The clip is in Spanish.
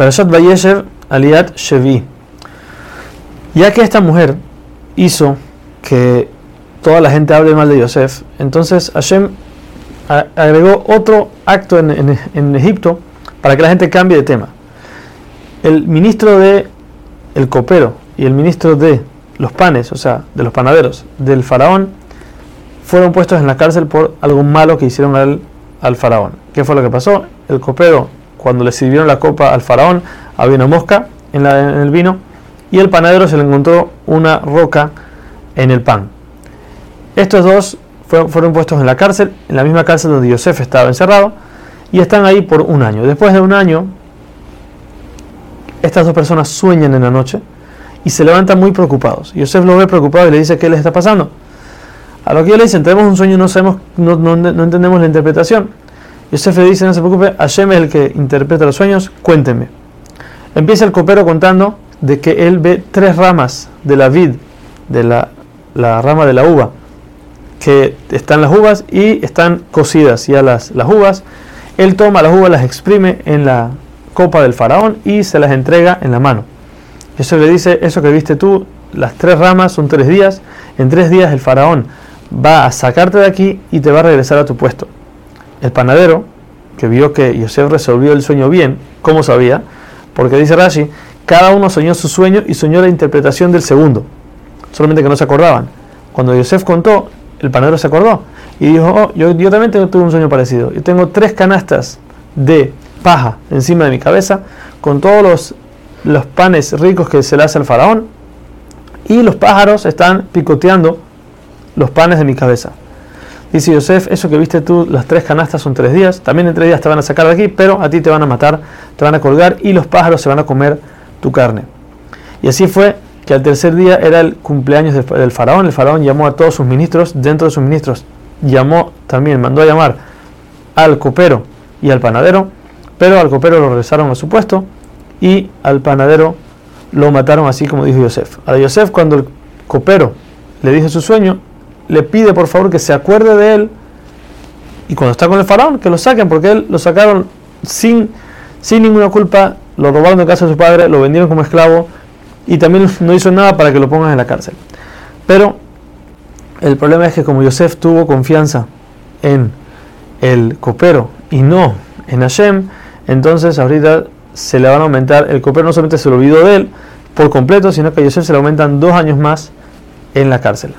Parashat Vayeshev Aliat Shevi. Ya que esta mujer hizo que toda la gente hable mal de Yosef, entonces Hashem agregó otro acto en Egipto para que la gente cambie de tema. El ministro de el copero y el ministro de los panes, o sea, de los panaderos del faraón, fueron puestos en la cárcel por algo malo que hicieron al, al faraón. ¿Qué fue lo que pasó? El copero, cuando le sirvieron la copa al faraón, había una mosca en, la- en el vino y el panadero se le encontró una roca en el pan. Estos dos fue- fueron puestos en la cárcel, en la misma cárcel donde Yosef estaba encerrado, y están ahí por un año. Después de un año, estas dos personas sueñan en la noche y se levantan muy preocupados. Yosef lo ve preocupado y le dice qué les está pasando. A lo que ellos le dicen, tenemos un sueño no sabemos, no, no- no entendemos la interpretación. Yosef le dice, no se preocupe, Hashem es el que interpreta los sueños, cuéntenme. Empieza el copero contando de que él ve tres ramas de la vid, de la, la rama de la uva, que están las uvas y están cocidas ya las, las uvas. Él toma las uvas, las exprime en la copa del faraón y se las entrega en la mano. Eso le dice, eso que viste tú, las tres ramas son tres días. En tres días el faraón va a sacarte de aquí y te va a regresar a tu puesto. El panadero, que vio que Yosef resolvió el sueño bien, ¿cómo sabía? Porque dice Rashi, cada uno soñó su sueño y soñó la interpretación del segundo. Solamente que no se acordaban. Cuando Yosef contó, el panadero se acordó y dijo, oh, yo, también tengo, tuve un sueño parecido. Yo tengo tres canastas de paja encima de mi cabeza con todos los, los panes ricos que se le hace al faraón y los pájaros están picoteando los panes de mi cabeza. Dice Yosef, eso que viste tú, las tres canastas son tres días, también en tres días te van a sacar de aquí, pero a ti te van a matar, te van a colgar y los pájaros se van a comer tu carne. Y así fue que al tercer día era el cumpleaños del, del faraón, el faraón llamó a todos sus ministros, dentro de sus ministros llamó también, mandó a llamar al copero y al panadero, pero al copero lo regresaron a su puesto y al panadero lo mataron así como dijo Yosef. A Yosef cuando el copero le dice su sueño, le pide por favor que se acuerde de él y cuando está con el faraón que lo saquen porque él lo sacaron sin, sin ninguna culpa, lo robaron de casa de su padre, lo vendieron como esclavo y también no hizo nada para que lo pongan en la cárcel. Pero el problema es que como Yosef tuvo confianza en el copero y no en Hashem, entonces ahorita se le van a aumentar, el copero no solamente se lo olvidó de él por completo, sino que a Yosef se le aumentan dos años más en la cárcel.